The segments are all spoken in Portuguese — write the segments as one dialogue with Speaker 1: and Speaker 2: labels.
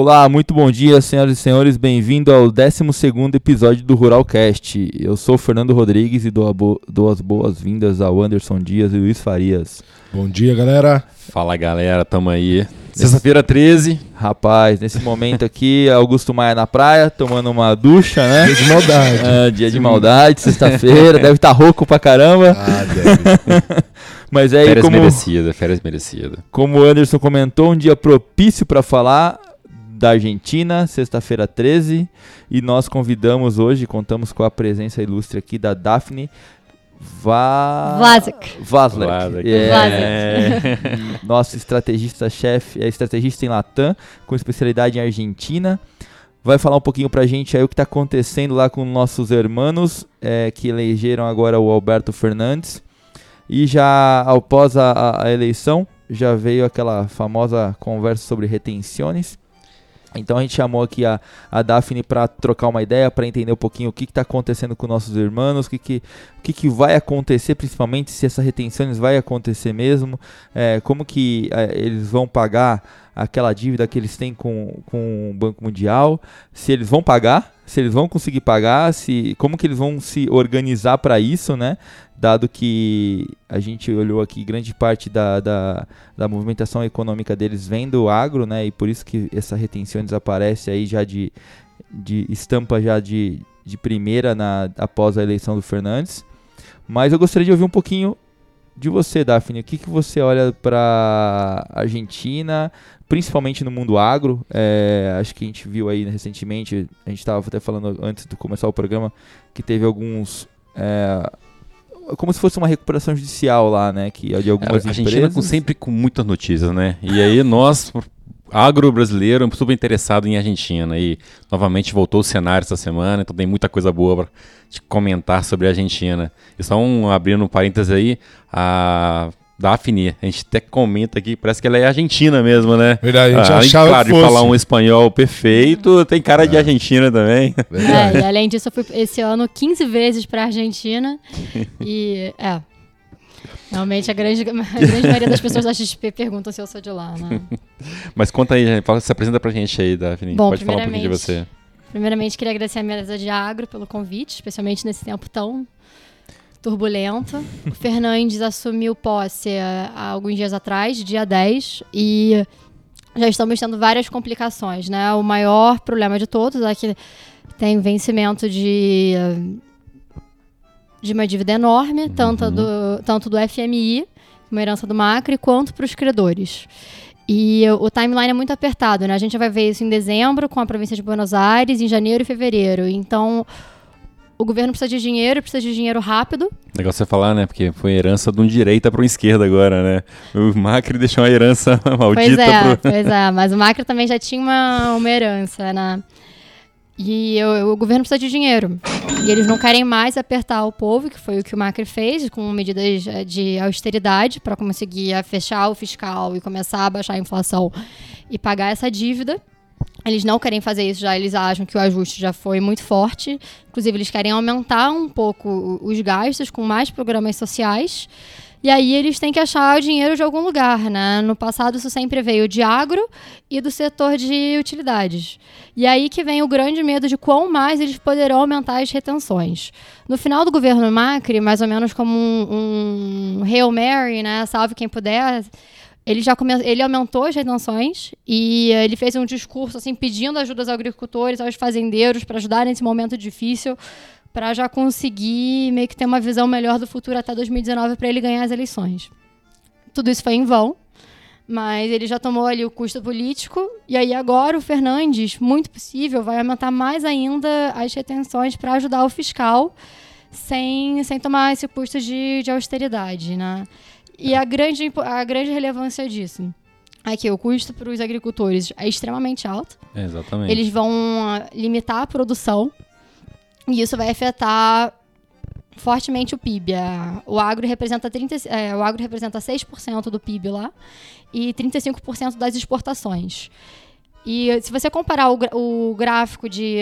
Speaker 1: Olá, muito bom dia, senhoras e senhores. Bem-vindo ao 12 episódio do Ruralcast. Eu sou o Fernando Rodrigues e dou, bo dou as boas-vindas ao Anderson Dias e Luiz Farias.
Speaker 2: Bom dia, galera.
Speaker 3: Fala, galera. Tamo aí. Sexta-feira 13.
Speaker 1: Rapaz, nesse momento aqui, Augusto Maia na praia, tomando uma ducha, né?
Speaker 2: Dia de maldade.
Speaker 1: Ah, dia de maldade, sexta-feira. deve estar tá rouco pra caramba.
Speaker 2: Ah, deve.
Speaker 1: Mas é aí
Speaker 3: Férias
Speaker 1: como,
Speaker 3: merecida, férias merecida.
Speaker 1: como o Anderson comentou, um dia propício para falar da Argentina, sexta-feira 13. E nós convidamos hoje, contamos com a presença ilustre aqui da Daphne Va...
Speaker 4: Vlasic.
Speaker 1: Vaslek.
Speaker 3: Vlasic.
Speaker 1: É, nosso estrategista-chefe, é estrategista em Latam, com especialidade em Argentina. Vai falar um pouquinho pra gente aí o que tá acontecendo lá com nossos hermanos, é, que elegeram agora o Alberto Fernandes. E já após a, a- a eleição, já veio aquela famosa conversa sobre retenções. Então a gente chamou aqui a, a Daphne para trocar uma ideia, para entender um pouquinho o que está acontecendo com nossos irmãos, o que, que, que, que vai acontecer, principalmente se essa retenções vai acontecer mesmo, é, como que é, eles vão pagar aquela dívida que eles têm com, com o Banco Mundial, se eles vão pagar, se eles vão conseguir pagar, se como que eles vão se organizar para isso, né? Dado que a gente olhou aqui grande parte da, da, da movimentação econômica deles vem do agro, né? E por isso que essa retenção desaparece aí já de, de estampa já de, de primeira na, após a eleição do Fernandes. Mas eu gostaria de ouvir um pouquinho de você, Daphne. O que, que você olha para Argentina, principalmente no mundo agro? É, acho que a gente viu aí recentemente, a gente estava até falando antes de começar o programa, que teve alguns. é, como se fosse uma recuperação judicial lá, né? Que é de
Speaker 3: A
Speaker 1: algumas
Speaker 3: Argentina
Speaker 1: empresas.
Speaker 3: com, sempre com muitas notícias, né? E aí nós, agro brasileiro, super interessado em Argentina. E novamente voltou o cenário essa semana, então tem muita coisa boa te comentar sobre a Argentina. E só um, abrindo um parênteses aí, a Daphne, a gente até comenta aqui, parece que ela é argentina mesmo, né?
Speaker 2: Verdade, a gente
Speaker 3: Ah,
Speaker 2: achava
Speaker 3: claro,
Speaker 2: que
Speaker 3: de
Speaker 2: fosse.
Speaker 3: falar um espanhol perfeito, tem cara de Argentina também.
Speaker 2: Verdade.
Speaker 4: É, e além disso, eu fui esse ano 15 vezes pra Argentina. e, é. Realmente, a grande, a grande maioria das pessoas da XP perguntam se eu sou de lá, né?
Speaker 3: Mas conta aí, fala- se apresenta pra gente aí, Daphne.
Speaker 4: Bom,
Speaker 3: Pode falar um pouquinho de
Speaker 4: primeiramente,
Speaker 3: você.
Speaker 4: Primeiramente, queria agradecer a mesa de agro pelo convite, especialmente nesse tempo tão turbulento. O Fernandes assumiu posse eh, há alguns dias atrás, dia 10, e já estamos tendo várias complicações, né? O maior problema de todos é que tem vencimento de, de uma dívida enorme, tanto, do, tanto do FMI, uma herança do Macri, quanto para os credores. E o timeline é muito apertado, né? A gente vai ver isso em dezembro com a província de Buenos Aires, em janeiro e fevereiro. Então, o governo precisa de dinheiro, precisa de dinheiro rápido.
Speaker 3: Legal você falar, né? Porque foi herança de um direita para um esquerda agora, né? O Macri deixou uma herança
Speaker 4: Pois
Speaker 3: maldita
Speaker 4: é,
Speaker 3: pro.
Speaker 4: pois é. Mas o Macri também já tinha uma, uma herança, né? E o, o governo precisa de dinheiro. E eles não querem mais apertar o povo, que foi o que o Macri fez, com medidas eh, de austeridade para conseguir eh, fechar o fiscal e começar a baixar a inflação e pagar essa dívida. Eles não querem fazer isso já, eles acham que o ajuste já foi muito forte. Inclusive, eles querem aumentar um pouco os gastos com mais programas sociais. E aí eles têm que achar o dinheiro de algum lugar, né? No passado isso sempre veio de agro e do setor de utilidades. E aí que vem o grande medo de quão mais eles poderão aumentar as retenções. No final do governo Macri, mais ou menos como um, um Hail Mary, né? Salve quem puder. Ele já come... ele aumentou as retenções e eh, ele fez um discurso assim pedindo ajuda aos agricultores, aos fazendeiros para ajudar nesse momento difícil, para já conseguir meio que ter uma visão melhor do futuro até 2019 para ele ganhar as eleições. Tudo isso foi em vão, mas ele já tomou ali o custo político e aí agora o Fernandes, muito possível, vai aumentar mais ainda as retenções para ajudar o fiscal sem, sem tomar esse custo de, de austeridade, né? E a grande, a grande relevância disso é que o custo para os agricultores é extremamente alto.
Speaker 3: É, exatamente.
Speaker 4: Eles vão ah, limitar a produção e isso vai afetar fortemente o PIB. O agro representa 30, é, o agro representa 6% do PIB lá e 35% das exportações. E se você comparar o, o gráfico de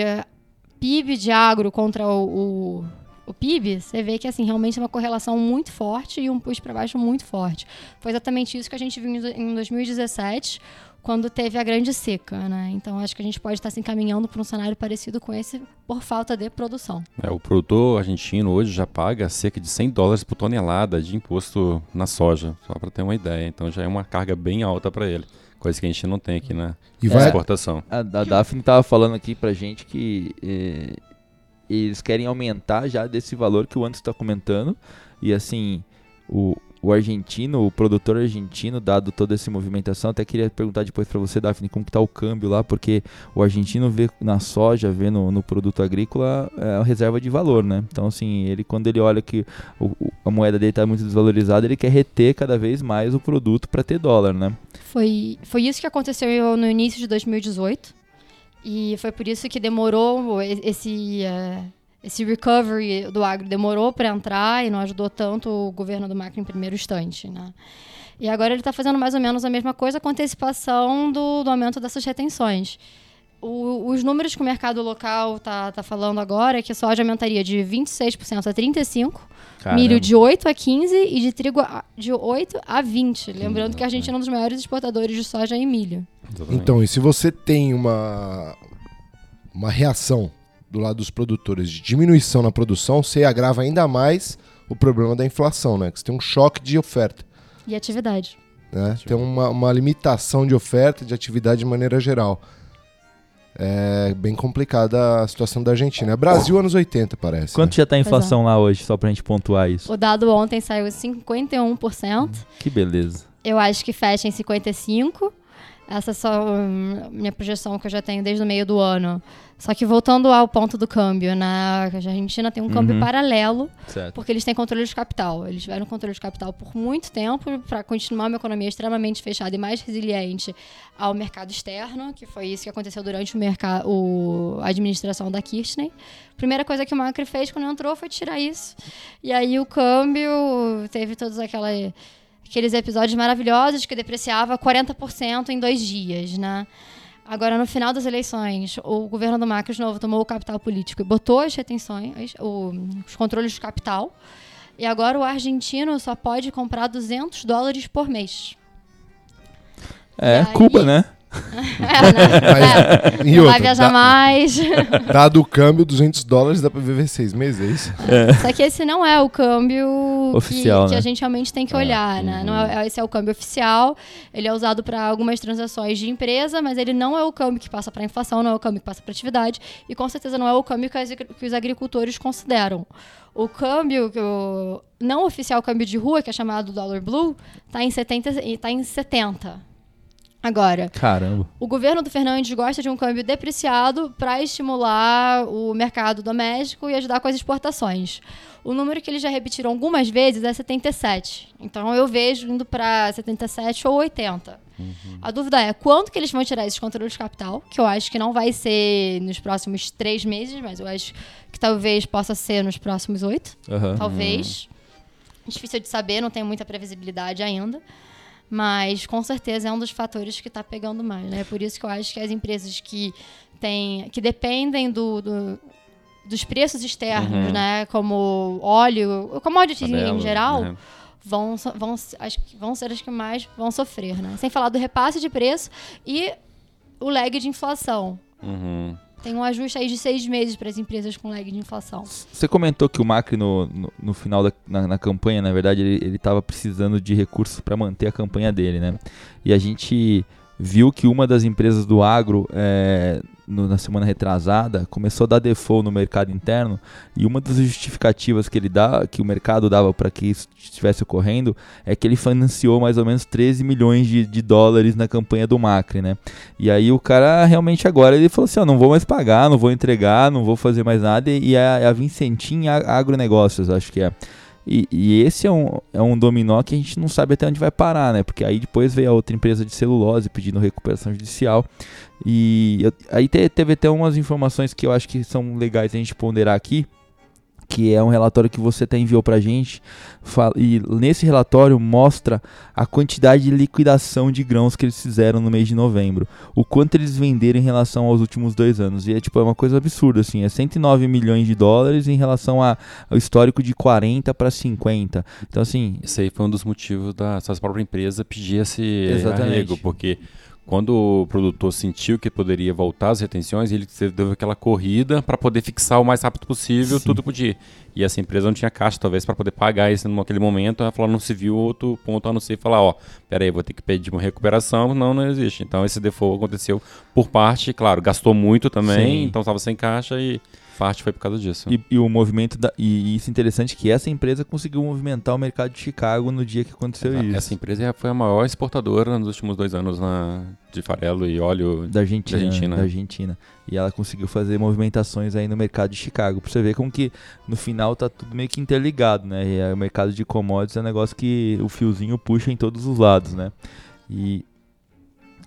Speaker 4: PIB de agro contra o, o, o PIB, você vê que assim realmente é uma correlação muito forte e um push para baixo muito forte. Foi exatamente isso que a gente viu em 2017, quando teve a grande seca, né? Então acho que a gente pode estar se encaminhando para um cenário parecido com esse por falta de produção.
Speaker 3: É, o produtor argentino hoje já paga cerca de 100 dólares por tonelada de imposto na soja, só para ter uma ideia. Então já é uma carga bem alta para ele. Coisa que a gente não tem aqui na
Speaker 2: E vai-
Speaker 3: exportação.
Speaker 1: A, a Daphne tava falando aqui pra gente que eh, eles querem aumentar já desse valor que o Anderson está comentando. E assim, o, o argentino, o produtor argentino, dado toda essa movimentação, até queria perguntar depois pra você, Daphne, como que tá o câmbio lá, porque o argentino vê na soja, vê no, no produto agrícola é reserva de valor, né? Então, assim, ele quando ele olha que o- a moeda dele tá muito desvalorizada, ele quer reter cada vez mais o produto para ter dólar, né?
Speaker 4: Foi, foi isso que aconteceu no início de 2018. E foi por isso que demorou esse, eh, esse recovery do agro demorou para entrar e não ajudou tanto o governo do Macri em primeiro instante, né? E agora ele está fazendo mais ou menos a mesma coisa com antecipação do, do aumento dessas retenções. O- os números que o mercado local está tá falando agora é que a soja aumentaria de 26% a 35%, milho de 8 a 15 e de trigo a- de 8 a 20. Lembrando que a Argentina é um dos maiores exportadores de soja e milho.
Speaker 3: Exatamente.
Speaker 2: Então, e se você tem uma, uma reação do lado dos produtores de diminuição na produção, você agrava ainda mais o problema da inflação, né? Que você tem um choque de oferta.
Speaker 4: E atividade.
Speaker 2: Né? Tem uma, uma limitação de oferta de atividade de maneira geral. É bem complicada a situação da Argentina. É Brasil anos 80, parece.
Speaker 1: Quanto
Speaker 2: né?
Speaker 1: já tá a inflação lá hoje, só pra gente pontuar isso?
Speaker 4: O dado ontem saiu 51%.
Speaker 1: Que beleza.
Speaker 4: Eu acho que fecha em 55%. Essa é só hum, minha projeção que eu já tenho desde o meio do ano. Só que voltando ao ponto do câmbio, né? A Argentina tem um câmbio
Speaker 1: Uhum.
Speaker 4: paralelo
Speaker 1: Certo.
Speaker 4: porque eles têm controle de capital. Eles tiveram controle de capital por muito tempo para continuar uma economia extremamente fechada e mais resiliente ao mercado externo, que foi isso que aconteceu durante o mercado, o, a administração da Kirchner. Primeira coisa que o Macri fez quando entrou foi tirar isso. E aí o câmbio teve todos aquela, aqueles episódios maravilhosos que depreciava 40% em dois dias, né? Agora, no final das eleições, o governo do de novo, tomou o capital político e botou as retenções, o- os controles de capital. E agora o argentino só pode comprar 200 dólares por mês.
Speaker 1: É,
Speaker 4: aí-
Speaker 1: Cuba, né?
Speaker 4: É?
Speaker 2: Mas,
Speaker 4: É, não
Speaker 2: outra,
Speaker 4: vai viajar
Speaker 2: dá-
Speaker 4: mais.
Speaker 2: Dado o câmbio, 200 dólares dá pra viver seis meses, é isso?
Speaker 4: Só que esse não é o câmbio que-
Speaker 1: Oficial,
Speaker 4: que,
Speaker 1: né?
Speaker 4: a gente realmente tem que olhar, né? Não é, esse é o câmbio oficial. Ele é usado para algumas transações de empresa, mas ele não é o câmbio que passa para inflação, não é o câmbio que passa para atividade e com certeza não é o câmbio que, as- que os agricultores consideram. O câmbio, que o não oficial câmbio de rua, que é chamado dólar blue, está em 70, tá em 70. Agora,
Speaker 1: Caramba.
Speaker 4: o governo do Fernandes gosta de um câmbio depreciado para estimular o mercado doméstico e ajudar com as exportações. O número que eles já repetiram algumas vezes é 77. Então eu vejo indo para 77 ou 80. A dúvida é quanto que eles vão tirar esses controles de capital, que eu acho que não vai ser nos próximos três meses, mas eu acho que talvez possa ser nos próximos oito.
Speaker 1: Aham.
Speaker 4: Talvez. Difícil de saber, não tem muita previsibilidade ainda. Mas com certeza é um dos fatores que está pegando mais, né? Por isso que eu acho que as empresas que têm, que dependem do, do- dos preços externos,
Speaker 3: Uhum.
Speaker 4: né? Como óleo, commodities em,
Speaker 3: Tabela,
Speaker 4: em geral,
Speaker 3: né?
Speaker 4: vão, vão, acho que vão ser as que mais vão sofrer, né? Sem falar do repasse de preço e o lag de inflação.
Speaker 3: Uhum.
Speaker 4: Tem um ajuste aí de seis meses para as empresas com lag de inflação.
Speaker 1: Você comentou que o Macri no, no, no final da na, na campanha, na verdade, ele, ele tava precisando de recursos para manter a campanha dele, né? E a gente viu que uma das empresas do agro, é, no- na semana retrasada, começou a dar default no mercado interno e uma das justificativas que ele dá, que o mercado dava para que isso estivesse ocorrendo, é que ele financiou mais ou menos 13 milhões de, de dólares na campanha do Macri, né? E aí o cara realmente agora ele falou assim, ó, não vou mais pagar, não vou entregar, não vou fazer mais nada. E é a Vincentim A- Agronegócios, acho que é. E, e esse é um, é um dominó que a gente não sabe até onde vai parar, né? Porque aí depois veio a outra empresa de celulose pedindo recuperação judicial. E eu- aí te- teve até umas informações que eu acho que são legais a gente ponderar aqui. Que é um relatório que você até enviou pra gente. E nesse relatório mostra a quantidade de liquidação de grãos que eles fizeram no mês de novembro. O quanto eles venderam em relação aos últimos dois anos. E é tipo é uma coisa absurda, assim. É 109 milhões de dólares em relação a, ao histórico de 40 para 50. Então, assim.
Speaker 3: Isso aí foi um dos motivos da sua própria empresa pedir esse Exatamente. arrego, porque quando o produtor sentiu que poderia voltar as retenções, ele deu aquela corrida para poder fixar o mais rápido possível Sim. tudo podia. E essa empresa não tinha caixa, talvez, para poder pagar isso naquele momento. Ela falou, não se viu outro ponto a não ser falar, ó, peraí, vou ter que pedir uma recuperação. Não, não existe. Então esse default aconteceu por parte, claro, gastou muito também, Sim. então estava sem caixa e parte foi por causa disso.
Speaker 1: E, e o movimento da, e isso é interessante que essa empresa conseguiu movimentar o mercado de Chicago no dia que aconteceu
Speaker 3: Exato.
Speaker 1: isso.
Speaker 3: Essa empresa foi a maior exportadora nos últimos dois anos na, de farelo e óleo
Speaker 1: da Argentina, da Argentina. Da Argentina. E ela conseguiu fazer movimentações aí no mercado de Chicago. Pra você ver como que no final tá tudo meio que interligado, né? E o mercado de commodities é um negócio que o fiozinho puxa em todos os lados, né? E,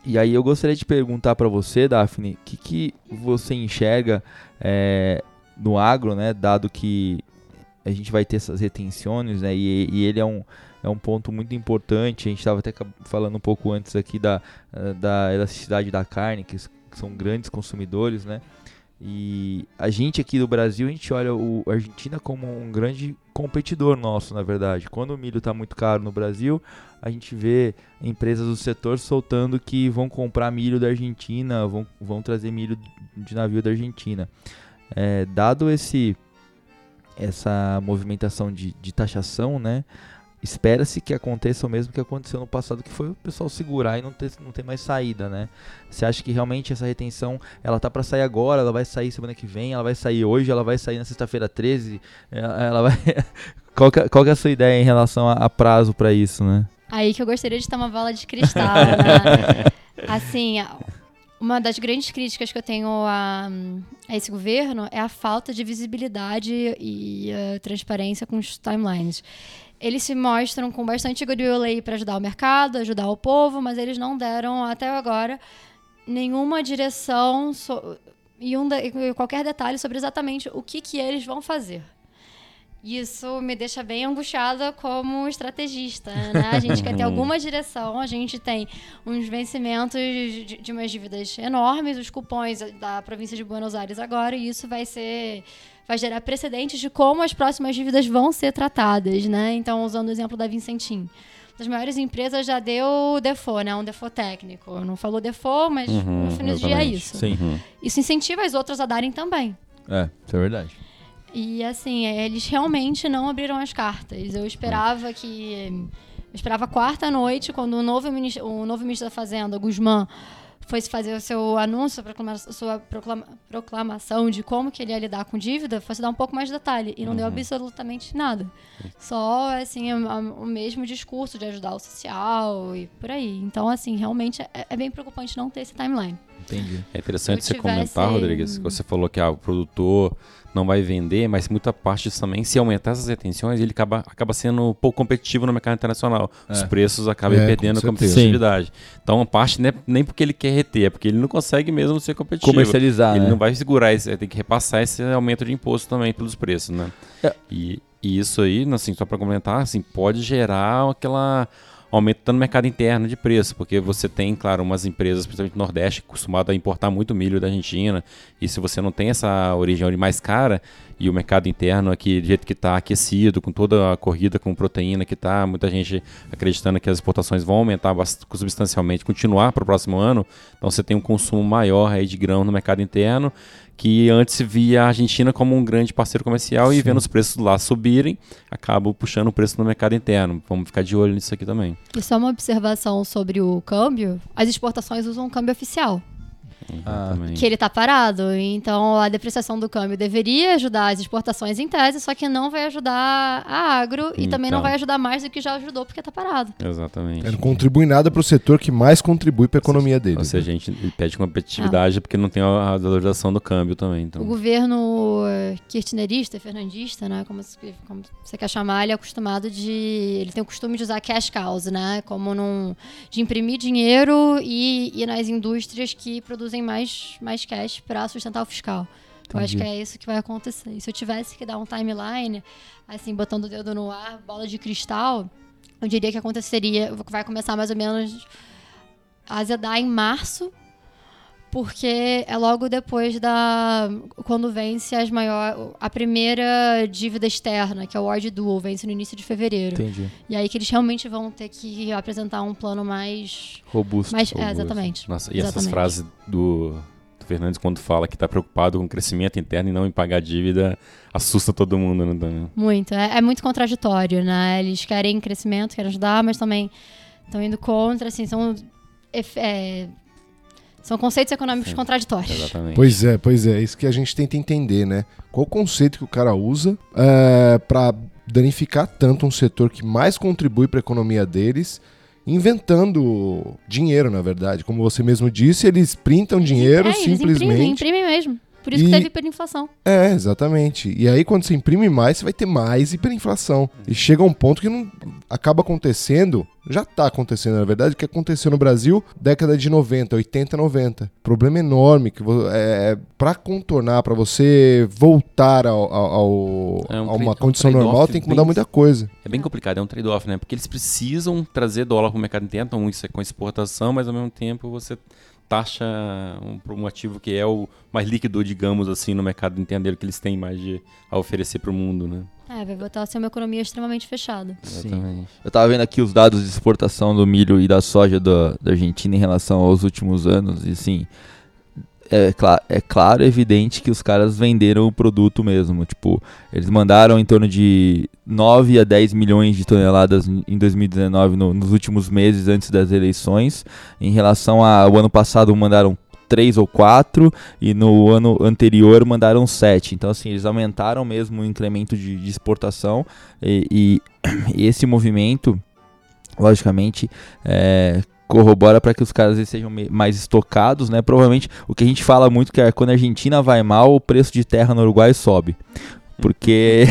Speaker 1: e aí eu gostaria de perguntar para você, Daphne, o que, que você enxerga é, no agro, né? Dado que a gente vai ter essas retenções, né? E, e ele é um, é um ponto muito importante. A gente estava até falando um pouco antes aqui da, da elasticidade da carne, que são grandes consumidores, né? E a gente aqui do Brasil, a gente olha o Argentina como um grande competidor nosso, na verdade. Quando o milho está muito caro no Brasil, a gente vê empresas do setor soltando que vão comprar milho da Argentina, vão, vão trazer milho de navio da Argentina. É, dado esse essa movimentação de, de taxação, né? Espera-se que aconteça o mesmo que aconteceu no passado, que foi o pessoal segurar e não ter, não ter mais saída, né? Você acha que realmente essa retenção, ela tá para sair agora, ela vai sair semana que vem, ela vai sair hoje, ela vai sair na sexta-feira 13, ela vai... qual, que, qual que é a sua ideia em relação a, a prazo para isso, né?
Speaker 4: Aí que eu gostaria de ter uma bola de cristal, né? assim, uma das grandes críticas que eu tenho a, a, esse governo é a falta de visibilidade e uh, transparência com os timelines eles se mostram com bastante goodwill aí para ajudar o mercado, ajudar o povo, mas eles não deram até agora nenhuma direção so, e, um e qualquer detalhe sobre exatamente o que, que eles vão fazer. Isso me deixa bem angustiada como estrategista, né? A gente quer ter alguma direção, a gente tem uns vencimentos de, de umas dívidas enormes, os cupons da província de Buenos Aires agora, e isso vai ser vai gerar precedentes de como as próximas dívidas vão ser tratadas, né? Então, usando o exemplo da Vincentim. Das maiores empresas já deu default, né? Um default técnico. Não falou default, mas uhum, no fim do dia é isso.
Speaker 1: Sim. Uhum.
Speaker 4: Isso incentiva as outras a darem também.
Speaker 1: É, isso é verdade.
Speaker 4: E assim, eles realmente não abriram as cartas. Eu esperava que. Eu esperava quarta noite, quando o novo, ministro, o novo ministro da Fazenda, Guzmán, foi fazer o seu anúncio, a sua proclama, proclamação de como que ele ia lidar com dívida, fosse dar um pouco mais de detalhe. E não uhum. deu absolutamente nada. Só, assim, o, o mesmo discurso de ajudar o social e por aí. Então, assim, realmente é, é bem preocupante não ter esse timeline.
Speaker 3: Entendi. É interessante você comentar, Rodrigues, que você falou que ah, o produtor não vai vender, mas muita parte disso também, se aumentar essas retenções, ele acaba, acaba sendo pouco competitivo no mercado internacional. É. Os preços acabam é, perdendo a competitividade. Então, uma parte não é nem porque ele quer reter, é porque ele não consegue mesmo ser competitivo.
Speaker 1: Comercializar.
Speaker 3: Ele
Speaker 1: né?
Speaker 3: não vai segurar, ele tem que repassar esse aumento de imposto também pelos preços, né? É. E, e isso aí, assim, só para comentar, assim, pode gerar aquela aumento no mercado interno de preço, porque você tem, claro, umas empresas, principalmente no Nordeste, acostumadas a importar muito milho da Argentina, e se você não tem essa origem mais cara, e o mercado interno aqui, do jeito que está aquecido, com toda a corrida com proteína que está, muita gente acreditando que as exportações vão aumentar substancialmente, continuar para o próximo ano, então você tem um consumo maior aí de grão no mercado interno, que antes via a Argentina como um grande parceiro comercial Sim. e vendo os preços lá subirem, acaba puxando o preço no mercado interno. Vamos ficar de olho nisso aqui também.
Speaker 4: E só uma observação sobre o câmbio: as exportações usam um câmbio oficial. Que ele está parado. Então a depreciação do câmbio deveria ajudar as exportações em tese, só que não vai ajudar a agro e então. também não então. vai ajudar mais do que já ajudou porque está parado.
Speaker 3: Exatamente.
Speaker 2: É, não contribui nada para o setor que mais contribui para a economia dele.
Speaker 3: Ou seja, a gente pede competitividade ah. porque não tem a valorização do câmbio também. Então.
Speaker 4: O governo eh, kirchnerista, fernandista, né, como, como, você quer chamar, ele é acostumado de... Ele tem o costume de usar cash cows, né, como num, de imprimir dinheiro e, e nas indústrias que produzem mais, mais cash para sustentar o fiscal. Eu acho que
Speaker 1: Entendi.
Speaker 4: é isso que vai acontecer. E se eu tivesse que dar um timeline, assim, botando o dedo no ar, bola de cristal, eu diria que aconteceria, vai começar mais ou menos a azedar em março, porque é logo depois da quando vence as maior, a primeira dívida externa, que é o Ward Dual, vence no início de fevereiro.
Speaker 1: Entendi.
Speaker 4: E aí que eles realmente vão ter que apresentar um plano mais
Speaker 1: Robusto.
Speaker 4: mais é, exatamente.
Speaker 3: Nossa, e essas
Speaker 4: Exatamente.
Speaker 3: frases do, do Fernandes quando fala que tá preocupado com o crescimento interno e não em pagar dívida, assusta todo mundo, né? Dan?
Speaker 4: Muito. É, é muito contraditório, né? Eles querem crescimento, querem ajudar, mas também estão indo contra, assim, são. é, são conceitos econômicos
Speaker 3: Sim.
Speaker 4: contraditórios.
Speaker 3: Exatamente.
Speaker 2: Pois é, pois é. Isso que a gente tenta entender, né? Qual o conceito que o cara usa é, para danificar tanto um setor que mais contribui para a economia deles, inventando dinheiro, na verdade. Como você mesmo disse, eles printam dinheiro
Speaker 4: é, eles
Speaker 2: simplesmente.
Speaker 4: Imprimem, imprimem mesmo. Por isso
Speaker 2: E-
Speaker 4: que teve hiperinflação.
Speaker 2: É, exatamente. E aí, quando você imprime mais, você vai ter mais hiperinflação. E chega um ponto que não acaba acontecendo, já tá acontecendo, na verdade, o que aconteceu no Brasil década de 90, 80, 90. Problema enorme que vo- é, para contornar, para você voltar ao, ao- ao-
Speaker 3: É um
Speaker 2: a uma
Speaker 3: um
Speaker 2: condição
Speaker 3: trade-off
Speaker 2: normal, tem que mudar
Speaker 3: bem-
Speaker 2: muita coisa.
Speaker 3: É bem complicado, é um trade-off, né? Porque eles precisam trazer dólar para o mercado interno, então isso é com exportação, mas ao mesmo tempo você taxa um, um ativo que é o mais líquido, digamos assim, no mercado interno dele, que eles têm mais de, a oferecer para o mundo, né?
Speaker 4: É, vai voltar a ser uma economia extremamente fechada.
Speaker 1: Sim. Eu tava vendo aqui os dados de exportação do milho e da soja da, da Argentina em relação aos últimos anos, e assim, é, cla é claro, evidente que os caras venderam o produto mesmo. Tipo, eles mandaram em torno de 9 a 10 milhões de toneladas em em 2019, no- nos últimos meses antes das eleições. Em relação ao ano passado, mandaram 3 ou 4 e no ano anterior mandaram 7. Então, assim, eles aumentaram mesmo o incremento de, de exportação e, e- e esse movimento, logicamente, é, corrobora para que os caras sejam mais estocados, né? Provavelmente o que a gente fala muito que é quando a Argentina vai mal, o preço de terra no Uruguai sobe. Porque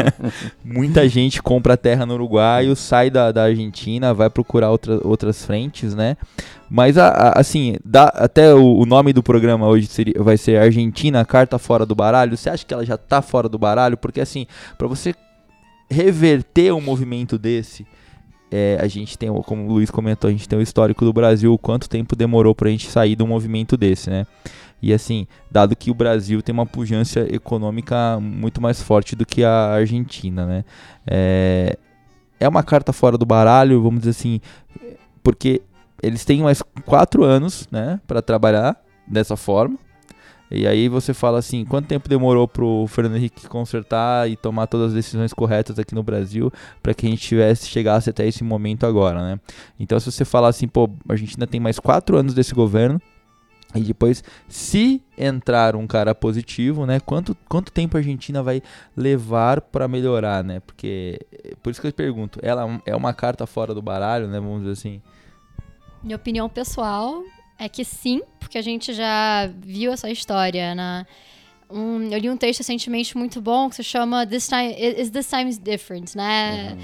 Speaker 1: muita gente compra terra no Uruguai, sai da, da Argentina, vai procurar outra, outras frentes, né? Mas a- a- assim, dá, até o, o nome do programa hoje seria, vai ser Argentina, carta fora do baralho. Você acha que ela já tá fora do baralho? Porque assim, para você reverter um movimento desse, é, a gente tem, como o Luiz comentou, a gente tem o histórico do Brasil, quanto tempo demorou pra gente sair de um movimento desse, né? E assim, dado que o Brasil tem uma pujança econômica muito mais forte do que a Argentina, né? É, é uma carta fora do baralho, vamos dizer assim, porque eles têm mais quatro anos, né, para trabalhar dessa forma. E aí você fala assim, quanto tempo demorou pro Fernando Henrique consertar e tomar todas as decisões corretas aqui no Brasil para que a gente tivesse chegasse até esse momento agora, né? Então se você falar assim, pô, a Argentina tem mais quatro anos desse governo e depois, se entrar um cara positivo, né? Quanto, quanto tempo a Argentina vai levar para melhorar, né? Porque por isso que eu pergunto, ela é uma carta fora do baralho, né? Vamos dizer assim.
Speaker 4: Minha opinião pessoal é que sim, porque a gente já viu essa história na. Um, eu li um texto recentemente muito bom que se chama This Time Is This Time Different, né?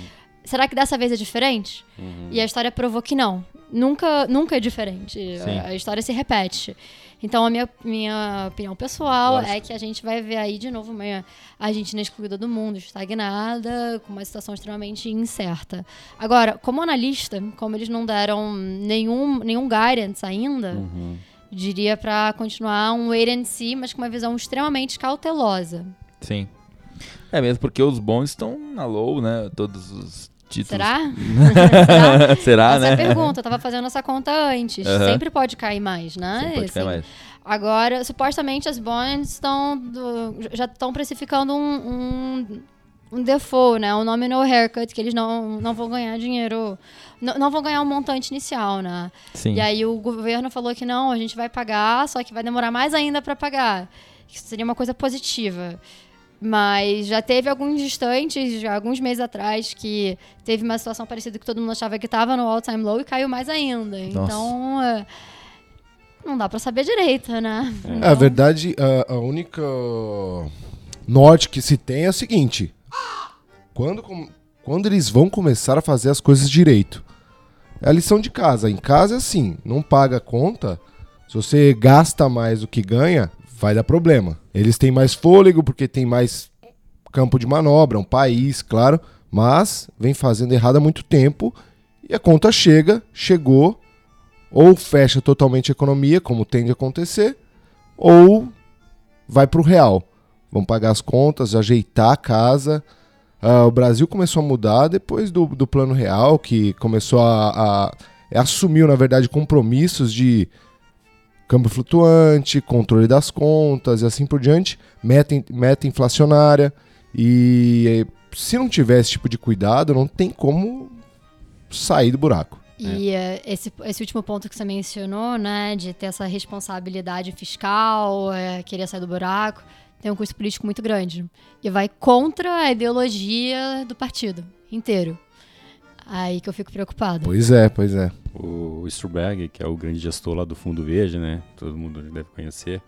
Speaker 4: Será que dessa vez é diferente?
Speaker 3: Uhum.
Speaker 4: E a história provou que não. Nunca, nunca é diferente.
Speaker 1: Sim.
Speaker 4: A história se repete. Então, a minha, minha opinião pessoal
Speaker 1: Lógico.
Speaker 4: é que a gente vai ver aí de novo uma Argentina excluída do mundo, estagnada, com uma situação extremamente incerta. Agora, como analista, como eles não deram nenhum, nenhum guidance ainda,
Speaker 3: Uhum.
Speaker 4: diria para continuar um wait and see, mas com uma visão extremamente cautelosa.
Speaker 1: Sim. É mesmo porque os bons estão na low, né? Todos os títulos.
Speaker 4: Será? Será?
Speaker 1: Será,
Speaker 4: Essa é
Speaker 1: né?
Speaker 4: a pergunta. Eu tava fazendo essa conta antes. Sempre pode cair mais, né?
Speaker 1: Sim, pode cair mais.
Speaker 4: Agora, supostamente as bonds estão já estão precificando um, um, um default, né? Um nominal haircut, que eles não, não vão ganhar dinheiro, não, não vão ganhar um montante inicial, né?
Speaker 1: Sim.
Speaker 4: E aí o governo falou que não, a gente vai pagar, só que vai demorar mais ainda para pagar. Isso seria uma coisa positiva. Mas já teve alguns instantes, já alguns meses atrás, que teve uma situação parecida que todo mundo achava que estava no all-time low e caiu mais ainda.
Speaker 1: Nossa.
Speaker 4: Então, é, não dá para saber direito, né?
Speaker 2: É, a verdade, a, a única norte que se tem é a seguinte: quando, quando eles vão começar a fazer as coisas direito? É a lição de casa. Em casa é assim: não paga a conta, se você gasta mais do que ganha, vai dar problema. Eles têm mais fôlego porque tem mais campo de manobra, um país, claro, mas vem fazendo errado há muito tempo e a conta chega, chegou, ou fecha totalmente a economia, como tende a acontecer, ou vai para o real. Vão pagar as contas, ajeitar a casa. Ah, o Brasil começou a mudar depois do, do plano real, que começou a, a assumiu, na verdade, compromissos de câmbio flutuante, controle das contas e assim por diante, meta, meta inflacionária. E se não tiver esse tipo de cuidado, não tem como sair do buraco.
Speaker 4: E é. esse, esse último ponto que você mencionou, né, de ter essa responsabilidade fiscal, é, querer sair do buraco, tem um custo político muito grande. E vai contra a ideologia do partido inteiro. Aí que eu fico preocupado.
Speaker 2: Pois é, pois é.
Speaker 3: O Sturberg, que é o grande gestor lá do Fundo Verde, né? Todo mundo deve conhecer.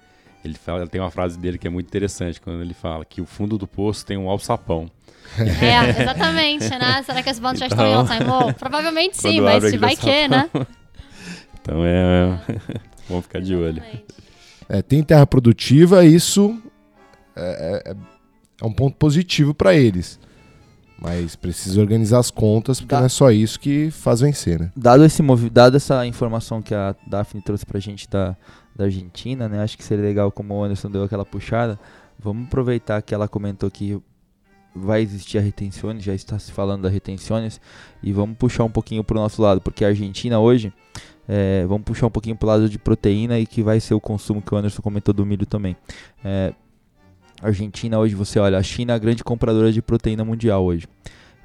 Speaker 3: Ele fala, tem uma frase dele que é muito interessante quando ele fala que o fundo do poço tem um alçapão.
Speaker 4: É, exatamente, né? Será que as bandas então, já estão em all-time Provavelmente sim, mas se vai que, né?
Speaker 3: Então é. Vamos ficar de olho.
Speaker 2: É, tem terra produtiva, isso é, é, é um ponto positivo para eles. Mas precisa organizar as contas, porque não é só isso que faz vencer, né?
Speaker 1: Dado, esse movi... Dado essa informação que a Daphne trouxe pra gente da, da Argentina, né? Acho que seria legal, como o Anderson deu aquela puxada, vamos aproveitar que ela comentou que vai existir a retenções, já está se falando da retenções, e vamos puxar um pouquinho pro nosso lado, porque a Argentina hoje, é, vamos puxar um pouquinho pro lado de proteína e que vai ser o consumo que o Anderson comentou do milho também. É, Argentina hoje, você olha, a China é a grande compradora de proteína mundial hoje.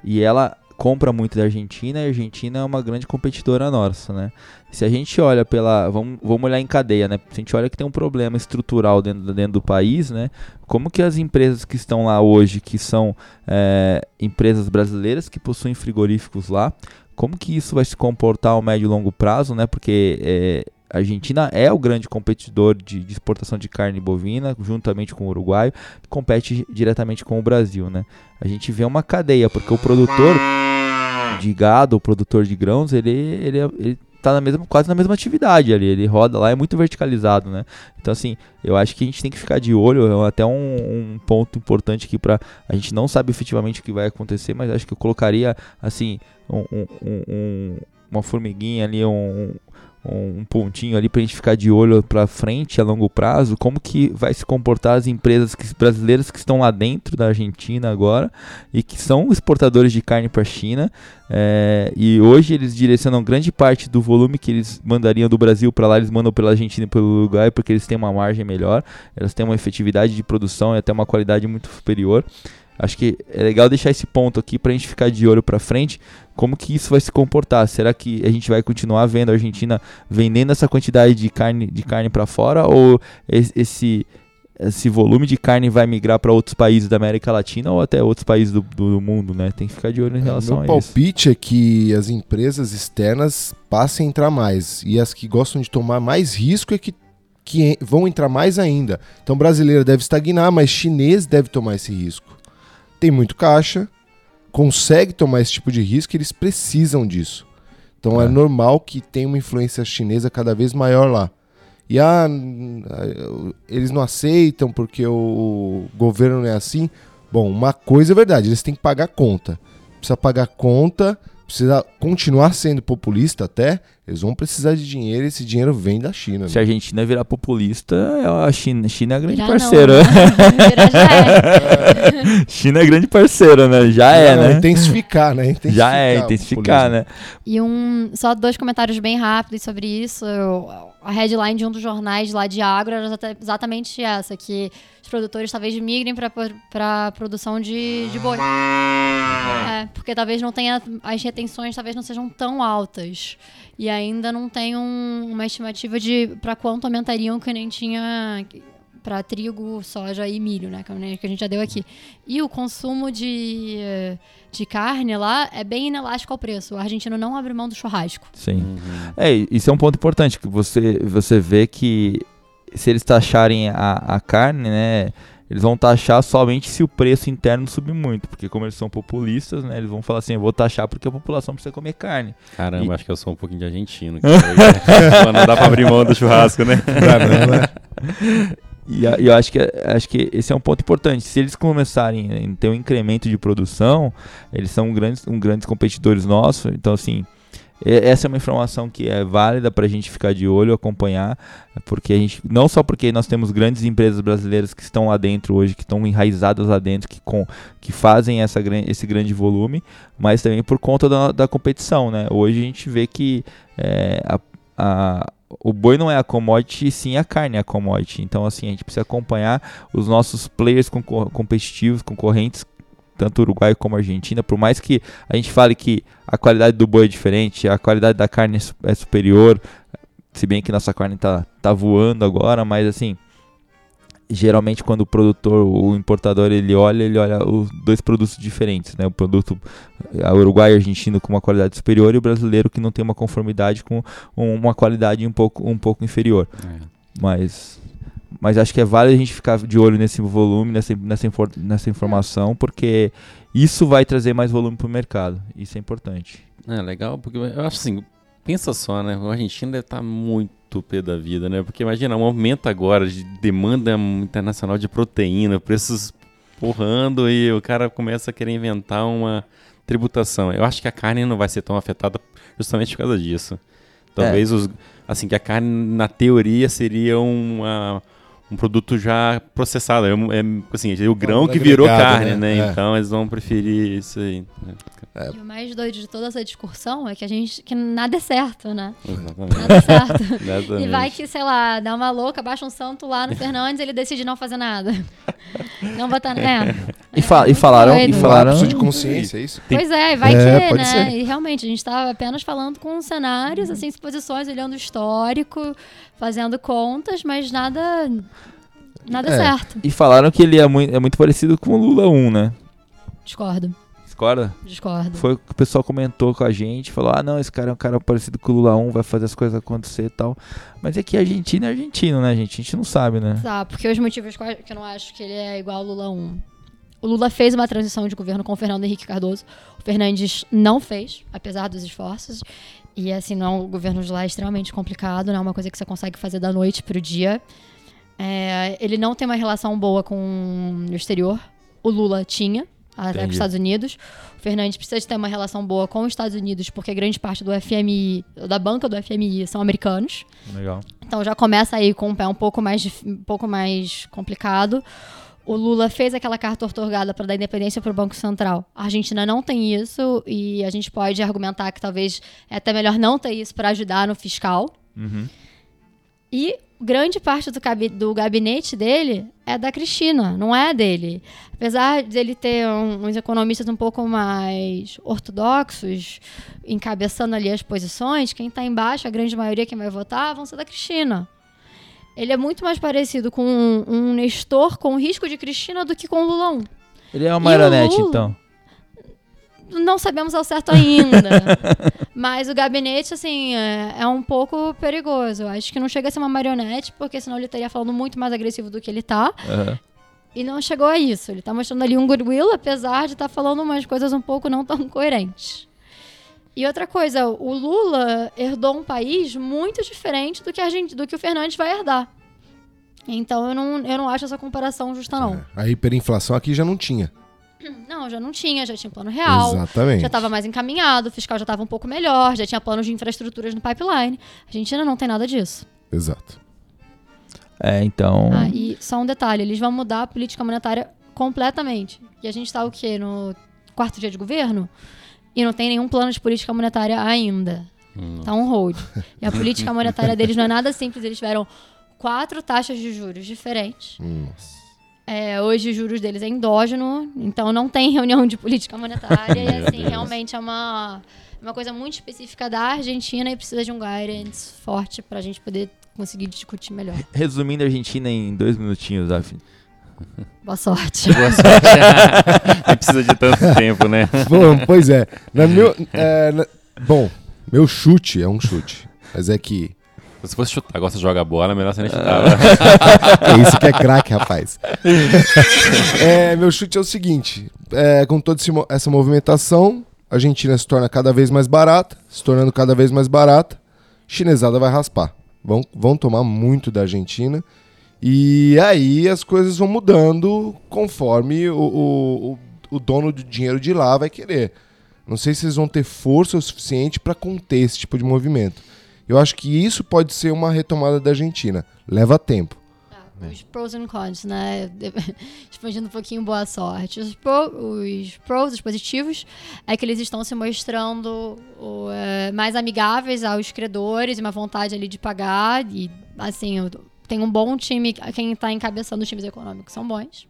Speaker 1: E ela compra muito da Argentina e a Argentina é uma grande competidora nossa, né? Se a gente olha pela. Vamos, vamos olhar em cadeia, né? Se a gente olha que tem um problema estrutural dentro, dentro do país, né? Como que as empresas que estão lá hoje, que são é, empresas brasileiras que possuem frigoríficos lá, como que isso vai se comportar ao médio e longo prazo, né? Porque é, a Argentina é o grande competidor de, de, exportação de carne bovina, juntamente com o Uruguai, compete diretamente com o Brasil, né? A gente vê uma cadeia, porque o produtor de gado, o produtor de grãos, ele, ele, ele tá na mesma, quase na mesma atividade ali, ele roda lá, é muito verticalizado, né? Então, assim, eu acho que a gente tem que ficar de olho, é até um, um ponto importante aqui para a gente não sabe efetivamente o que vai acontecer, mas acho que eu colocaria, assim, um, um, uma formiguinha ali, um, um pontinho ali para a gente ficar de olho para frente a longo prazo, como que vai se comportar as empresas que, brasileiras que estão lá dentro da Argentina agora e que são exportadores de carne para a China é, e hoje eles direcionam grande parte do volume que eles mandariam do Brasil para lá, eles mandam pela Argentina e pelo Uruguai porque eles têm uma margem melhor, elas têm uma efetividade de produção e até uma qualidade muito superior. Acho que é legal deixar esse ponto aqui para a gente ficar de olho para frente, como que isso vai se comportar? Será que a gente vai continuar vendo a Argentina vendendo essa quantidade de carne de carne para fora ou esse esse volume de carne vai migrar para outros países da América Latina ou até outros países do, do mundo, né? Tem que ficar de olho em é, relação
Speaker 2: é, a isso. Meu palpite é que as empresas externas passem a entrar mais e as que gostam de tomar mais risco é que, que vão entrar mais ainda. Então brasileiro deve estagnar, mas chinês deve tomar esse risco. Tem muito caixa, consegue tomar esse tipo de risco, eles precisam disso. Então é, é normal que tenha uma influência chinesa cada vez maior lá. E ah, eles não aceitam porque o governo não é assim. Bom, uma coisa é verdade, eles têm que pagar conta. Precisa pagar conta precisa continuar sendo populista até, eles vão precisar de dinheiro e esse dinheiro vem da China.
Speaker 1: Se né? a Argentina virar populista, é a China, China é a grande Virar parceira.
Speaker 4: Não, né?
Speaker 1: é. China é grande parceira, né? Já é, né?
Speaker 2: Intensificar, né? Intensificar
Speaker 1: Já é, intensificar, né?
Speaker 4: E um, só dois comentários bem rápidos sobre isso. A headline de um dos jornais lá de agro era exatamente essa, que os produtores talvez migrem para a produção de, de boi. É, porque talvez não tenha. As retenções talvez não sejam tão altas. E ainda não tem um, uma estimativa de para quanto aumentariam que nem tinha para trigo, soja e milho, né? Que a gente já deu aqui. E o consumo de, de carne lá é bem inelástico ao preço. O argentino não abre mão do churrasco.
Speaker 1: Sim. Uhum. É, isso é um ponto importante, que você, você vê que se eles taxarem a, a carne, né? Eles vão taxar somente se o preço interno subir muito, porque como eles são populistas, né, eles vão falar assim, eu vou taxar porque a população precisa comer carne.
Speaker 3: Caramba, e... acho que eu sou um pouquinho de argentino. não dá pra abrir mão do churrasco, né?
Speaker 1: E, a- e eu acho que, acho que esse é um ponto importante. Se eles começarem a ter um incremento de produção, eles são grandes, um grandes competidores nossos. Então, assim, essa é uma informação que é válida para a gente ficar de olho, acompanhar, porque a gente não só porque nós temos grandes empresas brasileiras que estão lá dentro hoje, que estão enraizadas lá dentro, que, com, que fazem essa, esse grande volume, mas também por conta da, da competição, né? Hoje a gente vê que é, a, a- o boi não é a commodity, sim a carne é a commodity. Então, assim, a gente precisa acompanhar os nossos players competitivos, concorrentes, tanto Uruguai como Argentina. Por mais que a gente fale que a qualidade do boi é diferente, a qualidade da carne é é superior, se bem que nossa carne tá, tá voando agora, mas assim, geralmente quando o produtor, o importador, ele olha, ele olha os dois produtos diferentes, né? O produto a Uruguai e argentino com uma qualidade superior e o brasileiro que não tem uma conformidade com uma qualidade um pouco, um pouco inferior.
Speaker 3: É.
Speaker 1: Mas, mas acho que é válido a gente ficar de olho nesse volume, nessa, nessa, infor- nessa informação, porque isso vai trazer mais volume para o mercado. Isso é importante.
Speaker 3: É legal, porque eu acho assim, pensa só, né? O argentino deve estar muito pé da vida, né? Porque imagina, um aumento agora de demanda internacional de proteína, preços porrando e o cara começa a querer inventar uma tributação. Eu acho que a carne não vai ser tão afetada justamente por causa disso. Talvez os assim que a carne na teoria seria uma um produto já processado, é, é assim, o grão que virou
Speaker 2: agregado,
Speaker 3: carne,
Speaker 2: né?
Speaker 3: né?
Speaker 2: É.
Speaker 3: Então eles vão preferir isso aí. né?
Speaker 4: E o mais doido de toda essa discussão é que a gente que nada é certo, né?
Speaker 3: Exatamente.
Speaker 4: Nada é certo. E vai que, sei lá, dá uma louca, baixa um santo lá no Fernandes ele decide não fazer nada. Não botar. É.
Speaker 1: E, fa- e falaram, e
Speaker 4: doido.
Speaker 1: falaram
Speaker 2: Lapso de consciência, é isso?
Speaker 3: Tem-
Speaker 4: Pois é, vai
Speaker 2: É,
Speaker 4: que,
Speaker 2: pode
Speaker 4: né?
Speaker 2: ser.
Speaker 4: E realmente, a gente estava apenas falando com cenários, assim, exposições, olhando o histórico, fazendo contas, mas nada. Nada
Speaker 2: É.
Speaker 4: certo.
Speaker 1: E falaram que ele é muito, é muito parecido com o Lula 1, né?
Speaker 4: Discordo.
Speaker 1: Discorda?
Speaker 4: Discordo.
Speaker 1: Foi o que o pessoal comentou com a gente, falou: ah, não, esse cara é um cara parecido com o Lula 1, vai fazer as coisas acontecer e tal. Mas é que Argentina é argentino, né, gente? A gente não sabe, né?
Speaker 4: Tá, porque os motivos que eu não acho que ele é igual ao Lula 1. O Lula fez uma transição de governo com o Fernando Henrique Cardoso. O Fernandes não fez, apesar dos esforços. E assim, não, o governo de lá é extremamente complicado, não é uma coisa que você consegue fazer da noite pro dia. É, ele não tem uma relação boa com o exterior. O Lula tinha, até com os Estados Unidos. O Fernandes precisa de ter uma relação boa com os Estados Unidos, porque grande parte do FMI, da banca do FMI, são americanos.
Speaker 1: Legal.
Speaker 4: Então já começa aí com um pé um pouco mais, um pouco mais complicado. O Lula fez aquela carta otorgada para dar independência para o Banco Central. A Argentina não tem isso e a gente pode argumentar que talvez é até melhor não ter isso para ajudar no fiscal.
Speaker 1: Uhum.
Speaker 4: E grande parte do, do gabinete dele é da Cristina, não é dele. Apesar dele ter um- uns economistas um pouco mais ortodoxos, encabeçando ali as posições, quem está embaixo, a grande maioria, quem vai votar, vão ser da Cristina. Ele é muito mais parecido com um, um Nestor com risco de Cristina do que com o Lula 1.
Speaker 1: Ele é uma marionete,
Speaker 4: Lula?
Speaker 1: então.
Speaker 4: Não sabemos ao certo ainda. Mas o gabinete, assim, é, é um pouco perigoso. Eu acho que não chega a ser uma marionete, porque senão ele estaria falando muito mais agressivo do que ele tá.
Speaker 1: Aham.
Speaker 4: E não chegou a isso. Ele tá mostrando ali um goodwill, apesar de estar falando umas coisas um pouco não tão coerentes. E outra coisa, o Lula herdou um país muito diferente do que, a gente, do que o Fernandes vai herdar. Então eu não, eu não acho essa comparação justa, não.
Speaker 2: A hiperinflação aqui já não tinha.
Speaker 4: Não, já não tinha, já tinha plano real.
Speaker 2: Exatamente.
Speaker 4: Já estava mais encaminhado, o fiscal já estava um pouco melhor, já tinha planos de infraestruturas no pipeline. A Argentina não tem nada disso.
Speaker 2: Exato.
Speaker 1: É, então.
Speaker 4: Ah, e só um detalhe, eles vão mudar a política monetária completamente. E a gente está o quê? No quarto dia de governo? E não tem nenhum plano de política monetária ainda.
Speaker 3: Hum.
Speaker 4: Tá um hold. E a política monetária deles não é nada simples, eles tiveram quatro taxas de juros diferentes.
Speaker 2: Nossa.
Speaker 4: É, hoje os juros deles é endógeno, então não tem reunião de política monetária. e assim,
Speaker 3: Deus.
Speaker 4: realmente é uma, uma coisa muito específica da Argentina e precisa de um guidance forte pra gente poder conseguir discutir melhor.
Speaker 1: Resumindo a Argentina em dois minutinhos, Daphne.
Speaker 4: Boa sorte.
Speaker 3: Boa sorte. Não precisa de tanto tempo, né?
Speaker 2: Bom, pois é. Na meu, é, na- bom, meu chute é um chute. Mas é que.
Speaker 3: Se fosse chutar, gosta de jogar bola, melhor você nem chutava.
Speaker 2: É isso que é craque, rapaz. É, meu chute é o seguinte: é, com toda essa movimentação, a Argentina se torna cada vez mais barata, se tornando cada vez mais barata, chinesada vai raspar. Vão, vão tomar muito da Argentina. E aí as coisas vão mudando conforme o, o, o- dono do dinheiro de lá vai querer. Não sei se eles vão ter força o suficiente para conter esse tipo de movimento. Eu acho que isso pode ser uma retomada da Argentina. Leva tempo.
Speaker 4: Ah, Os pros and cons, né? Expandindo um pouquinho, boa sorte. Os, pro, os pros, os positivos, é que eles estão se mostrando é, mais amigáveis aos credores e uma vontade ali de pagar. E, assim, tem um bom time, quem está encabeçando os times econômicos são bons.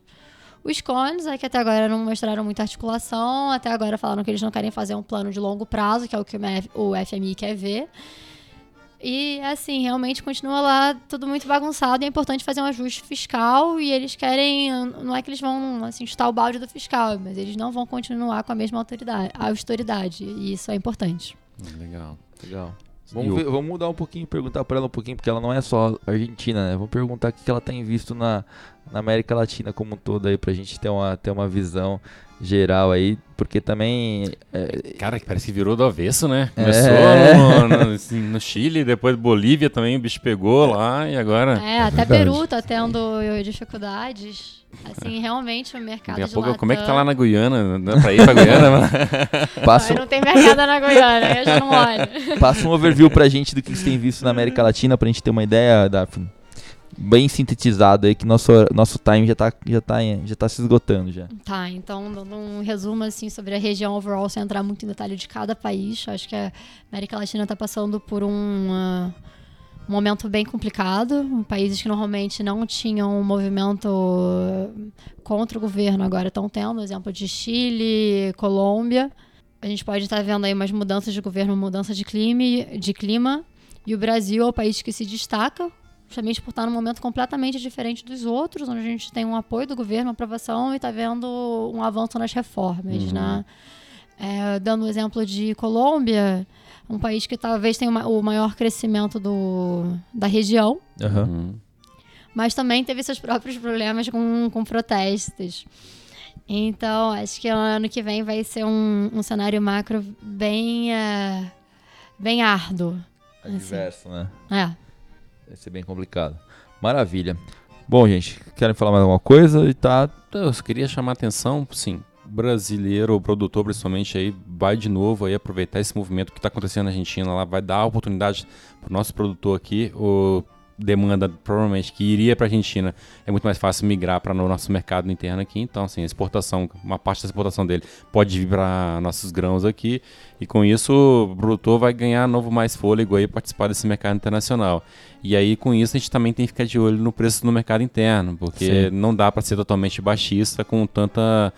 Speaker 4: Os cons é que até agora não mostraram muita articulação, até agora falaram que eles não querem fazer um plano de longo prazo, que é o que o FMI quer ver. E, assim, realmente continua lá tudo muito bagunçado e é importante fazer um ajuste fiscal e eles querem, não é que eles vão, assim, chutar o balde do fiscal, mas eles não vão continuar com a mesma autoridade, austeridade e isso é importante.
Speaker 3: Legal.
Speaker 1: Legal. Vamos, ver- vamos mudar um pouquinho, perguntar pra ela um pouquinho, porque ela não é só argentina, né? Vamos perguntar o que que ela tem visto na, na América Latina como um todo aí, pra gente ter uma, ter uma visão geral aí, porque também. é,
Speaker 3: Cara, que parece que virou do avesso, né?
Speaker 1: É.
Speaker 3: Começou no, no- assim, no Chile, depois Bolívia também, o bicho pegou lá e agora.
Speaker 4: É, até
Speaker 2: Verdade.
Speaker 4: Peru tá tendo dificuldades. Assim, realmente o mercado
Speaker 3: Daqui a
Speaker 4: de
Speaker 3: pouco,
Speaker 4: Latam-
Speaker 3: como é que tá lá na Guiana? Dá pra ir pra Guiana? mano?
Speaker 1: passa,
Speaker 4: Ai, não tem mercado na Goiânia, eu já não olho.
Speaker 1: passa um overview pra gente do que você tem visto na América Latina, pra gente ter uma ideia, Daphne. Bem sintetizado aí, que nosso, nosso time já tá, já, tá, já tá se esgotando já.
Speaker 4: Tá, então dando um resumo assim sobre a região overall, sem entrar muito em detalhe de cada país. Acho que a América Latina está passando por um ah, momento bem complicado. Países que normalmente não tinham um movimento contra o governo agora estão tendo, exemplo de Chile, Colômbia. A gente pode estar vendo aí umas mudanças de governo, mudança de clima, de clima. E o Brasil é o país que se destaca, justamente por estar num momento completamente diferente dos outros, onde a gente tem um apoio do governo, uma aprovação e está vendo um avanço nas reformas, né? É, dando o exemplo de Colômbia, um país que talvez tenha o maior crescimento do, da região,
Speaker 1: Aham.
Speaker 3: Hum.
Speaker 4: mas também teve seus próprios problemas com, com protestos. Então, acho que ano que vem vai ser um, um cenário macro bem, é, bem árduo.
Speaker 1: Adverso, né?
Speaker 4: É.
Speaker 1: Vai ser bem complicado. Maravilha. Bom, gente, querem falar mais alguma coisa? E tá.
Speaker 3: Eu queria chamar a atenção, sim, brasileiro, produtor principalmente aí, vai de novo aí aproveitar esse movimento que está acontecendo na Argentina lá, vai dar oportunidade para o nosso produtor aqui, o demanda provavelmente que iria para a Argentina, é muito mais fácil migrar para o nosso mercado interno aqui, então assim, a exportação, uma parte da exportação dele pode vir para nossos grãos aqui, e com isso o produtor vai ganhar novo mais fôlego aí participar desse mercado internacional. E aí, com isso, a gente também tem que ficar de olho no preço no mercado interno, porque
Speaker 1: Sim.
Speaker 3: não dá para ser totalmente baixista com tanta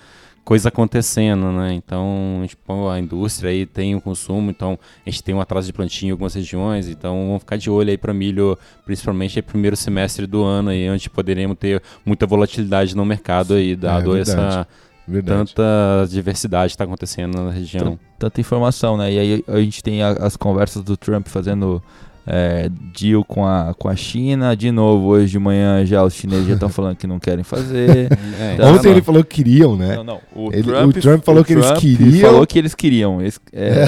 Speaker 3: coisa acontecendo, né? Então, pô, a indústria aí tem o consumo, então a gente tem um atraso de plantio em algumas regiões, então vamos ficar de olho aí para milho, principalmente aí primeiro semestre do ano aí, onde poderemos ter muita volatilidade no mercado aí, dado
Speaker 2: É
Speaker 3: essa
Speaker 2: Verdade.
Speaker 3: tanta diversidade que está acontecendo na região.
Speaker 1: Tanta informação, né? E aí a gente tem a- as conversas do Trump fazendo é, deal com a, com a China. De novo, hoje de manhã já os chineses já estão falando que não querem fazer.
Speaker 3: É,
Speaker 1: Então,
Speaker 2: Ontem
Speaker 1: não.
Speaker 2: ele falou que queriam, né?
Speaker 1: Não, não. O,
Speaker 2: Ele-
Speaker 1: Trump,
Speaker 2: o Trump falou que eles
Speaker 1: Trump
Speaker 2: queriam.
Speaker 1: falou que eles queriam. Eles- é,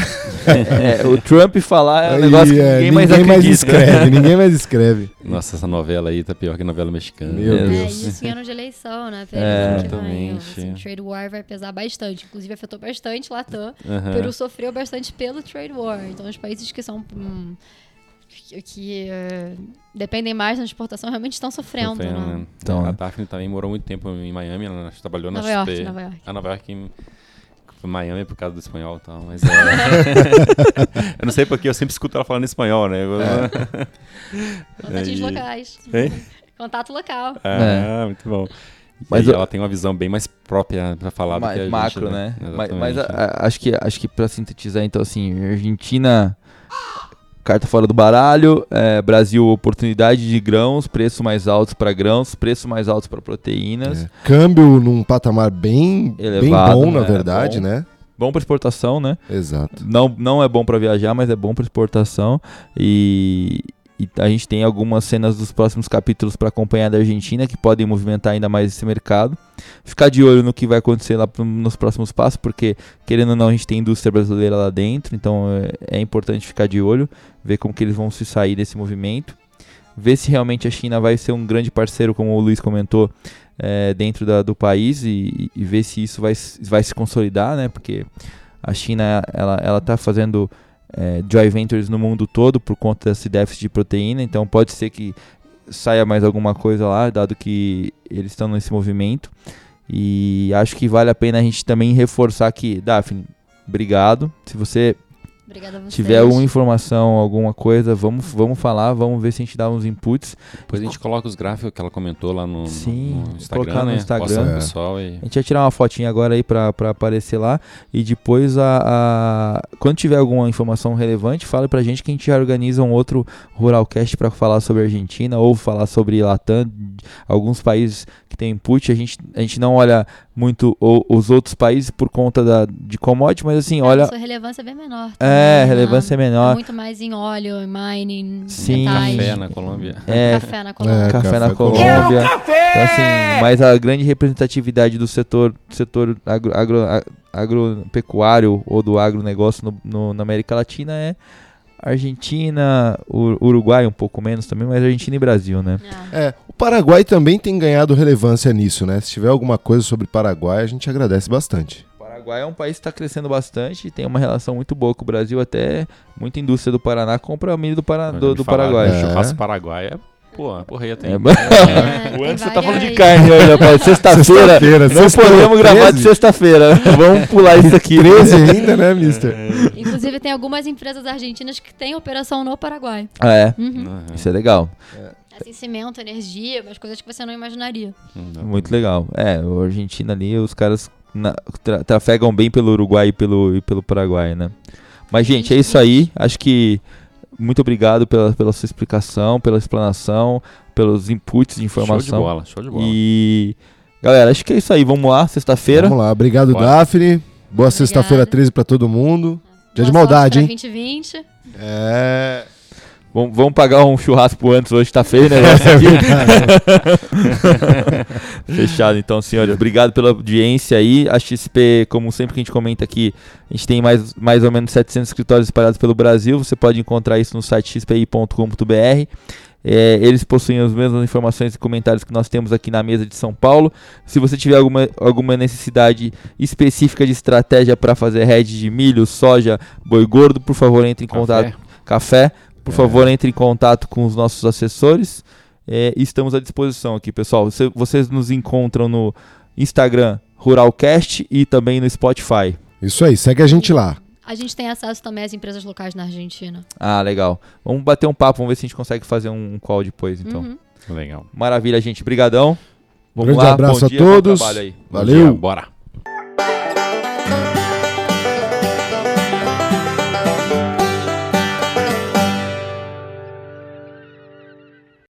Speaker 1: é, o Trump falar é um
Speaker 2: Aí,
Speaker 1: negócio que
Speaker 2: é,
Speaker 1: ninguém, mais
Speaker 2: mais
Speaker 1: acredita.
Speaker 2: escreve, ninguém mais escreve.
Speaker 3: Nossa, essa novela aí tá pior que novela mexicana.
Speaker 2: Meu
Speaker 4: É,
Speaker 2: Deus.
Speaker 4: isso em ano de eleição, né?
Speaker 1: É.
Speaker 4: que.
Speaker 3: Exatamente.
Speaker 4: Assim, trade war vai pesar bastante. Inclusive, afetou bastante Latam.
Speaker 3: Aham.
Speaker 4: Peru sofreu bastante pelo trade war. Então, os países que são. hum, que, que, eh, dependem mais da exportação realmente estão sofrendo.
Speaker 3: Sofrendo,
Speaker 4: né?
Speaker 3: né?
Speaker 1: Então,
Speaker 3: a
Speaker 1: né?
Speaker 3: Daphne também morou muito tempo em Miami, ela trabalhou na
Speaker 4: Nova York,
Speaker 3: XP.
Speaker 4: Nova York.
Speaker 3: A Nova York em Miami por causa do espanhol e tal, mas é... eu não sei porque eu sempre escuto ela falando espanhol, né?
Speaker 4: Contatinhos
Speaker 3: E-
Speaker 4: locais.
Speaker 3: Hein?
Speaker 4: Contato local.
Speaker 3: Ah, muito bom.
Speaker 1: Mas eu-
Speaker 3: ela tem uma visão bem mais própria pra falar do que a
Speaker 1: mais
Speaker 3: gente,
Speaker 1: macro, né? Mas, mas a- a- acho que acho que para sintetizar, então assim, Argentina carta fora do baralho, é, Brasil oportunidade de grãos, preço mais altos para grãos, preço mais altos para proteínas,
Speaker 2: É. Câmbio num patamar bem, bem
Speaker 1: Elevado,
Speaker 2: bom, na
Speaker 1: né?
Speaker 2: verdade,
Speaker 1: Bom.
Speaker 2: né?
Speaker 1: bom para exportação, né?
Speaker 2: Exato.
Speaker 1: Não, não é bom para viajar, mas é bom para exportação e, e a gente tem algumas cenas dos próximos capítulos para acompanhar da Argentina que podem movimentar ainda mais esse mercado. Ficar de olho no que vai acontecer lá nos próximos passos, porque querendo ou não a gente tem indústria brasileira lá dentro, então é, é importante ficar de olho, ver como que eles vão se sair desse movimento. ver se realmente a China vai ser um grande parceiro, como o Luiz comentou, é, dentro da, do país e, e, ver se isso vai, vai se consolidar, né? Porque a China ela ela está fazendo é, joint ventures no mundo todo por conta desse déficit de proteína, então pode ser que saia mais alguma coisa lá, dado que eles estão nesse movimento. E acho que vale a pena a gente também reforçar que, Daphne, obrigado. Se você
Speaker 4: Obrigada a vocês.
Speaker 1: tiver alguma informação, alguma coisa, vamos, vamos falar, vamos ver se a gente dá uns inputs.
Speaker 3: Depois a gente coloca os gráficos que ela comentou lá no,
Speaker 1: Sim,
Speaker 3: no Instagram,
Speaker 1: colocar no
Speaker 3: né?
Speaker 1: Instagram.
Speaker 2: É.
Speaker 3: pessoal e...
Speaker 1: A gente vai tirar uma fotinha agora aí pra, pra aparecer lá. E depois, a, a- quando tiver alguma informação relevante, fale pra gente que a gente já organiza um outro Ruralcast pra falar sobre a Argentina ou falar sobre Latam, alguns países que tem input. A gente, a gente não olha muito o- os outros países por conta da, de commodity, mas assim, olha.
Speaker 4: Sua relevância é bem menor.
Speaker 1: É,
Speaker 4: também, né?
Speaker 1: relevância é menor.
Speaker 4: É muito mais em óleo, em mining,
Speaker 1: Sim.
Speaker 4: metais.
Speaker 3: Café na Colômbia.
Speaker 1: É,
Speaker 4: Café na Colômbia.
Speaker 2: É,
Speaker 1: café,
Speaker 2: café
Speaker 1: na
Speaker 2: Colômbia.
Speaker 1: Colômbia. Então, assim, mas a grande representatividade do setor, setor agro, agro- a- agropecuário ou do agronegócio no, no- na América Latina é Argentina, Uruguai um pouco menos também, mas Argentina e Brasil, né?
Speaker 4: É.
Speaker 2: É, o Paraguai também tem ganhado relevância nisso, né? Se tiver alguma coisa sobre Paraguai, a gente agradece bastante.
Speaker 1: O Paraguai é um país que está crescendo bastante, tem uma relação muito boa com o Brasil, até muita indústria do Paraná compra milho do, Para, do, do Paraguai.
Speaker 2: É.
Speaker 3: Churrasco Paraguai é, pô, porreta,
Speaker 1: É,
Speaker 3: hein?
Speaker 4: É,
Speaker 1: o
Speaker 4: tem
Speaker 1: Anderson tá falando de carne hoje, rapaz. Sexta-feira.
Speaker 2: Sexta-feira,
Speaker 1: Não
Speaker 2: sexta-feira,
Speaker 1: podemos gravar de
Speaker 2: 13.
Speaker 1: sexta-feira. Vamos pular isso aqui.
Speaker 2: 13 ainda, né, mister?
Speaker 4: Inclusive, tem algumas empresas argentinas que têm operação no Paraguai.
Speaker 1: Ah, é.
Speaker 4: Uhum.
Speaker 1: Isso é legal.
Speaker 4: Assim, cimento, energia, umas coisas que você não imaginaria.
Speaker 1: Muito legal. É, o Argentina ali, os caras na- tra- trafegam bem pelo Uruguai e pelo, e pelo Paraguai, né? Mas, gente, é isso aí. Acho que muito obrigado pela, pela sua explicação, pela explanação, pelos inputs de
Speaker 3: Show de
Speaker 1: informação.
Speaker 3: bola, show de bola.
Speaker 1: E, galera, acho que é isso aí. Vamos lá, sexta-feira.
Speaker 2: Vamos lá, obrigado,
Speaker 3: Bora.
Speaker 2: Daphne. Boa sexta-feira
Speaker 4: Obrigada.
Speaker 2: 13 pra todo mundo. Dia de
Speaker 4: Boa sorte
Speaker 2: maldade, hein?
Speaker 4: 2020.
Speaker 2: É.
Speaker 1: Vamos, vamos pagar um churrasco antes, hoje tá feio, né? Fechado, então, senhores. Obrigado pela audiência aí. A XP, como sempre que a gente comenta aqui, a gente tem mais, mais ou menos 700 escritórios espalhados pelo Brasil. Você pode encontrar isso no site xpi.com.br. É, eles possuem as mesmas informações e comentários que nós temos aqui na mesa de São Paulo. Se você tiver alguma, alguma necessidade específica de estratégia para fazer hedge de milho, soja, boi gordo, por favor, entre em contato café. Por
Speaker 2: É.
Speaker 1: favor, entre em contato com os nossos assessores. É, e estamos à disposição aqui, pessoal. Você- vocês nos encontram no Instagram Ruralcast e também no Spotify.
Speaker 2: Isso aí, segue a gente lá.
Speaker 4: A gente tem acesso também às empresas locais na Argentina.
Speaker 1: Ah, legal. Vamos bater um papo, vamos ver se a gente consegue fazer um call depois, então.
Speaker 4: Uhum.
Speaker 3: Legal.
Speaker 1: Maravilha, gente. Brigadão. Vamos
Speaker 2: Grande
Speaker 1: lá.
Speaker 2: abraço
Speaker 1: bom
Speaker 2: a
Speaker 1: dia, bom
Speaker 2: todos.
Speaker 1: trabalho aí.
Speaker 3: Bom
Speaker 2: Valeu.
Speaker 3: dia, bora.